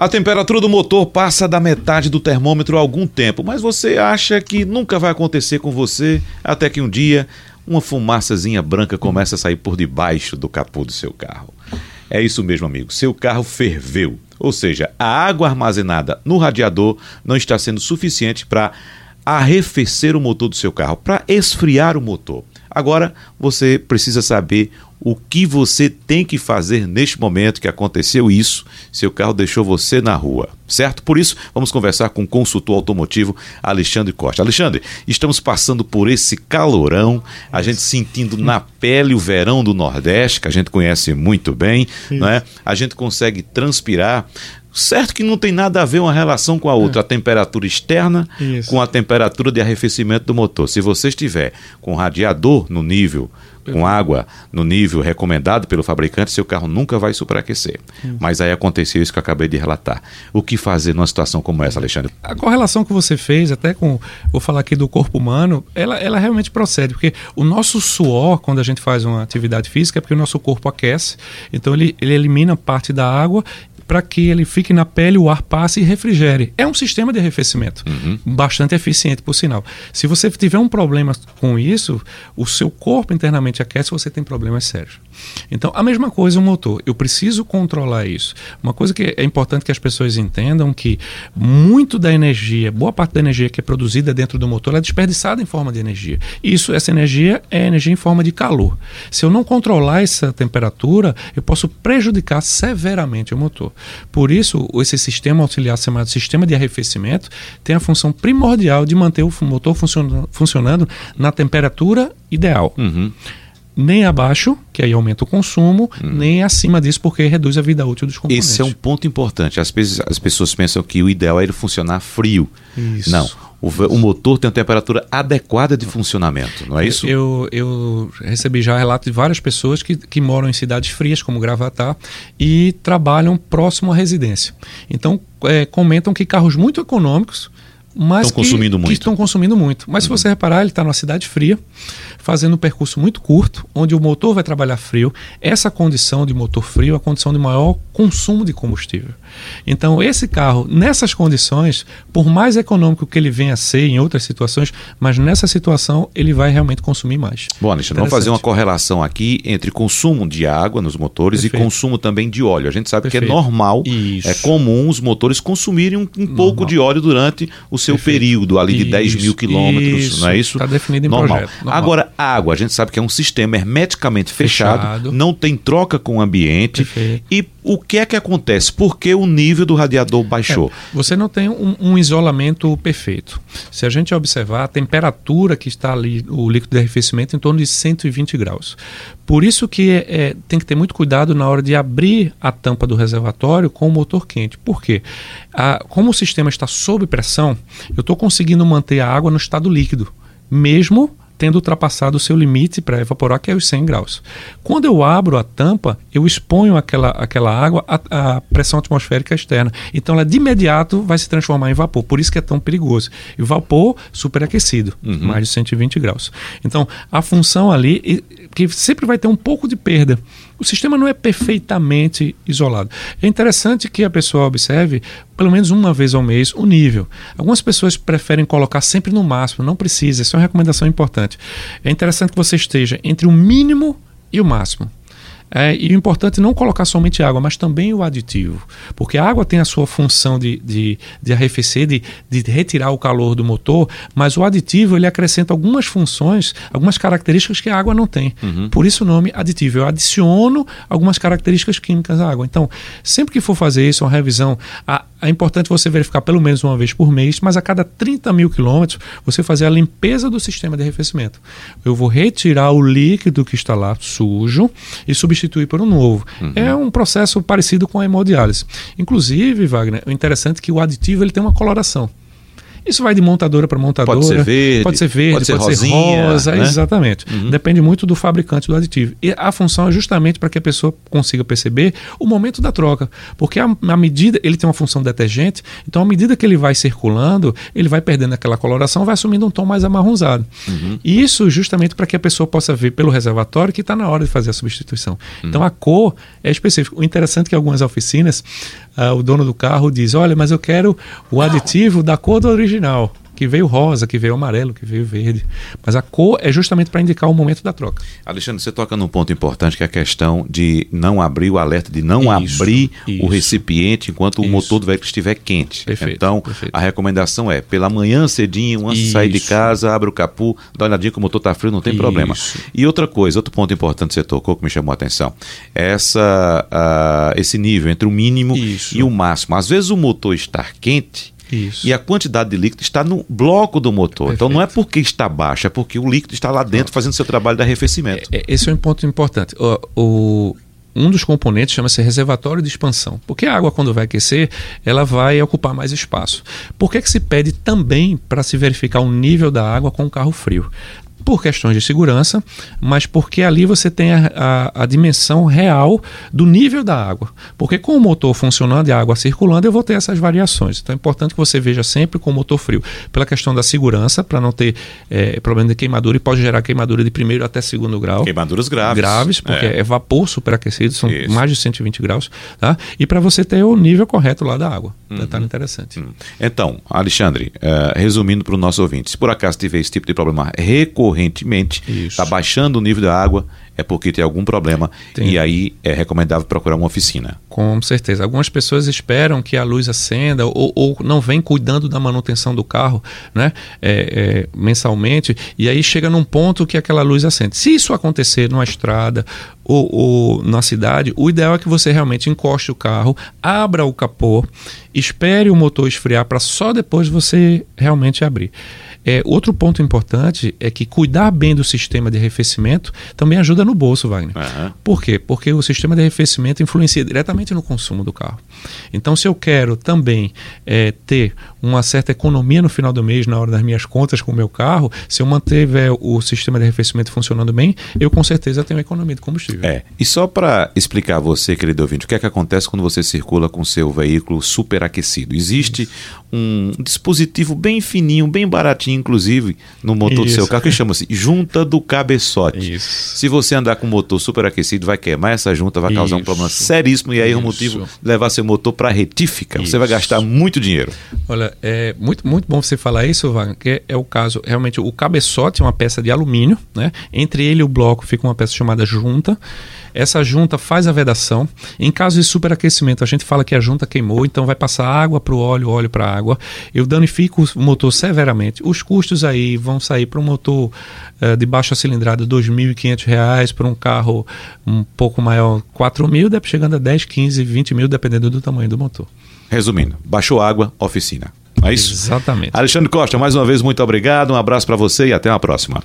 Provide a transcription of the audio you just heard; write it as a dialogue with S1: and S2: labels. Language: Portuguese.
S1: A temperatura do motor passa da metade do termômetro há algum tempo, mas você acha que nunca vai acontecer com você até que um dia uma fumaçazinha branca começa a sair por debaixo do capô do seu carro. É isso mesmo, amigo. Seu carro ferveu. Ou seja, a água armazenada no radiador não está sendo suficiente para arrefecer o motor do seu carro, para esfriar o motor. Agora você precisa saber o que você tem que fazer neste momento que aconteceu isso, seu carro deixou você na rua, certo? Por isso, vamos conversar com o consultor automotivo Alexandre Costa. Alexandre, estamos passando por esse calorão, a gente sentindo na pele o verão do Nordeste, que a gente conhece muito bem, não é? A gente consegue transpirar. Certo que não tem nada a ver uma relação com a outra, é. a temperatura externa Isso. com a temperatura de arrefecimento do motor. Se você estiver com radiador no nível com água no nível recomendado pelo fabricante, seu carro nunca vai superaquecer. Hum. Mas aí aconteceu isso que eu acabei de relatar. O que fazer numa situação como essa, Alexandre?
S2: A correlação que você fez, até com, vou falar aqui do corpo humano, ela, ela realmente procede, porque o nosso suor, quando a gente faz uma atividade física, é porque o nosso corpo aquece, então ele, ele elimina parte da água para que ele fique na pele, o ar passe e refrigere. É um sistema de arrefecimento, uhum. bastante eficiente, por sinal. Se você tiver um problema com isso, o seu corpo internamente aquece, você tem problemas sérios. Então, a mesma coisa o motor. Eu preciso controlar isso. Uma coisa que é importante que as pessoas entendam que muito da energia, boa parte da energia que é produzida dentro do motor é desperdiçada em forma de energia. Isso, essa energia é energia em forma de calor. Se eu não controlar essa temperatura, eu posso prejudicar severamente o motor. Por isso, esse sistema auxiliar chamado sistema de arrefecimento tem a função primordial de manter o motor funcionando, funcionando na temperatura ideal. Uhum nem abaixo, que aí aumenta o consumo, hum. nem acima disso, porque reduz a vida útil dos componentes.
S1: Esse é um ponto importante. As, as pessoas pensam que o ideal é ele funcionar frio. Isso. Não. O, o, motor tem uma temperatura adequada de funcionamento, não é isso?
S2: Eu, eu recebi já relatos de várias pessoas que, que moram em cidades frias, como Gravatar, e trabalham próximo à residência. Então, é, comentam que carros muito econômicos, mas
S1: estão consumindo muito.
S2: Estão consumindo muito. Mas uhum. se você reparar, ele está numa cidade fria, fazendo um percurso muito curto, onde o motor vai trabalhar frio. Essa condição de motor frio é a condição de maior consumo de combustível. Então, esse carro, nessas condições, por mais econômico que ele venha a ser em outras situações, mas nessa situação ele vai realmente consumir mais.
S1: Bom, Alexandre, vamos fazer uma correlação aqui entre consumo de água nos motores Perfeito. e consumo também de óleo. A gente sabe Perfeito. que é normal, Isso. é comum os motores consumirem um, um pouco de óleo durante o seu Perfeito. período ali de isso, 10 mil quilômetros, não é isso?
S2: Está definido em
S1: normal.
S2: projeto.
S1: Normal. Agora, água, a gente sabe que é um sistema hermeticamente fechado, fechado. não tem troca com o ambiente Perfeito. e o que é que acontece? Por que o nível do radiador baixou?
S2: É, você não tem um, um, isolamento perfeito. Se a gente observar, a temperatura que está ali, o líquido de arrefecimento, em torno de 120 graus. Por isso que é, é, tem que ter muito cuidado na hora de abrir a tampa do reservatório com o motor quente. Por quê? A, como o sistema está sob pressão, eu estou conseguindo manter a água no estado líquido, mesmo tendo ultrapassado o seu limite para evaporar, que é os 100 graus. Quando eu abro a tampa, eu exponho aquela, aquela água à, à, pressão atmosférica externa. Então ela de imediato vai se transformar em vapor. Por isso que é tão perigoso. E vapor superaquecido, uhum. mais de 120 graus. Então a função ali, que sempre vai ter um pouco de perda o sistema não é perfeitamente isolado. É interessante que a pessoa observe, pelo menos uma vez ao mês, o nível. Algumas pessoas preferem colocar sempre no máximo, não precisa, isso é uma recomendação importante. É interessante que você esteja entre o mínimo e o máximo. É, e o importante é não colocar somente água, mas também o aditivo. Porque a água tem a sua função de, de, de arrefecer, de, de retirar o calor do motor, mas o aditivo ele acrescenta algumas funções, algumas características que a água não tem. Uhum. Por isso o nome aditivo. Eu adiciono algumas características químicas à água. Então, sempre que for fazer isso, uma revisão, a, é importante você verificar pelo menos uma vez por mês, mas a cada 30 mil quilômetros você fazer a limpeza do sistema de arrefecimento. Eu vou retirar o líquido que está lá sujo e substituir por um novo. Uhum. É um processo parecido com a hemodiálise. Inclusive, Wagner, o interessante é que o aditivo ele tem uma coloração. Isso vai de montadora para montadora.
S1: Pode ser verde,
S2: pode ser, verde, pode ser, pode rosinha, ser rosa, né? exatamente. Uhum. Depende muito do fabricante do aditivo. E a função é justamente para que a pessoa consiga perceber o momento da troca. Porque a, a medida, ele tem uma função detergente, então à medida que ele vai circulando, ele vai perdendo aquela coloração, vai assumindo um tom mais amarronzado. Uhum. E isso justamente para que a pessoa possa ver pelo reservatório que está na hora de fazer a substituição. Uhum. Então a cor é específica. O interessante é que algumas oficinas uh, o dono do carro diz: Olha, mas eu quero o aditivo da cor do original que veio rosa, que veio amarelo, que veio verde. Mas a cor é justamente para indicar o momento da troca.
S1: Alexandre, você toca num ponto importante que é a questão de não abrir o alerta, de não isso, abrir isso, o recipiente enquanto isso. o motor do veículo estiver quente. Perfeito, então, perfeito. a recomendação é, pela manhã cedinho, antes de sair de casa, abre o capu, dá uma olhadinha que o motor está frio, não tem problema. E outra coisa, outro ponto importante que você tocou que me chamou a atenção, é essa, uh, esse nível entre o mínimo e o máximo. Às vezes o motor está quente isso. E a quantidade de líquido está no bloco do motor. Perfeito. Então não é porque está baixo, é porque o líquido está lá dentro fazendo seu trabalho de arrefecimento.
S2: É, é, esse é um ponto importante. O, o um dos componentes chama-se reservatório de expansão, porque a água, quando vai aquecer, ela vai ocupar mais espaço. Por que, que se pede também para se verificar o nível da água com o carro frio? Por questões de segurança, mas porque ali você tem a, a, a, dimensão real do nível da água. Porque com o motor funcionando e a água circulando, eu vou ter essas variações. Então é importante que você veja sempre com o motor frio, pela questão da segurança, para não ter é, problema de queimadura e pode gerar queimadura de primeiro até segundo grau.
S1: Queimaduras graves.
S2: Graves, porque é, é vapor superaquecido, são Isso. mais de 120 graus. Tá? E para você ter o nível correto lá da água. Uhum. Detalhe interessante. Uhum.
S1: Então, Alexandre, uh, resumindo para o nosso ouvinte, se por acaso tiver esse tipo de problema recorrente, recorrentemente, está baixando o nível da água, é porque tem algum problema tem. e aí é recomendável procurar uma oficina.
S2: Com certeza. Algumas pessoas esperam que a luz acenda ou, ou não vem cuidando da manutenção do carro né, é, é, mensalmente e aí chega num ponto que aquela luz acende. Se isso acontecer numa estrada ou, ou na cidade, o ideal é que você realmente encoste o carro, abra o capô, espere o motor esfriar para só depois você realmente abrir. É, outro ponto importante é que cuidar bem do sistema de arrefecimento também ajuda no bolso, Wagner. Uhum. Por quê? Porque o sistema de arrefecimento influencia diretamente no consumo do carro. Então, se eu quero também é, ter uma certa economia no final do mês, na hora das minhas contas com o meu carro, se eu mantiver o sistema de arrefecimento funcionando bem, eu com certeza tenho economia de combustível.
S1: É. E só para explicar a você, querido ouvinte, o que é que acontece quando você circula com seu veículo superaquecido? Existe Isso. um dispositivo bem fininho, bem baratinho inclusive, no motor Isso. do seu carro, que chama-se junta do cabeçote. Isso. Se você andar com o motor superaquecido, vai queimar essa junta, vai causar Isso. um problema seríssimo e aí é o motivo levar seu motor para retífica. Você vai gastar muito dinheiro.
S2: Olha, é muito, muito bom você falar isso, Wagner, que é o caso, realmente, o cabeçote é uma peça de alumínio, né? Entre ele e o bloco fica uma peça chamada junta. Essa junta faz a vedação. Em caso de superaquecimento, a gente fala que a junta queimou, então vai passar água para o óleo, óleo para a água. Eu danifico o motor severamente. Os custos aí vão sair para um motor uh, de baixa cilindrada R$ 2.500, para um carro um pouco maior R$ 4.000, chegando a 10, 15, 20 mil, dependendo do tamanho do motor.
S1: Resumindo, baixou água, oficina. É isso?
S2: Exatamente.
S1: Alexandre Costa, mais uma vez, muito obrigado. Um abraço para você e até uma próxima.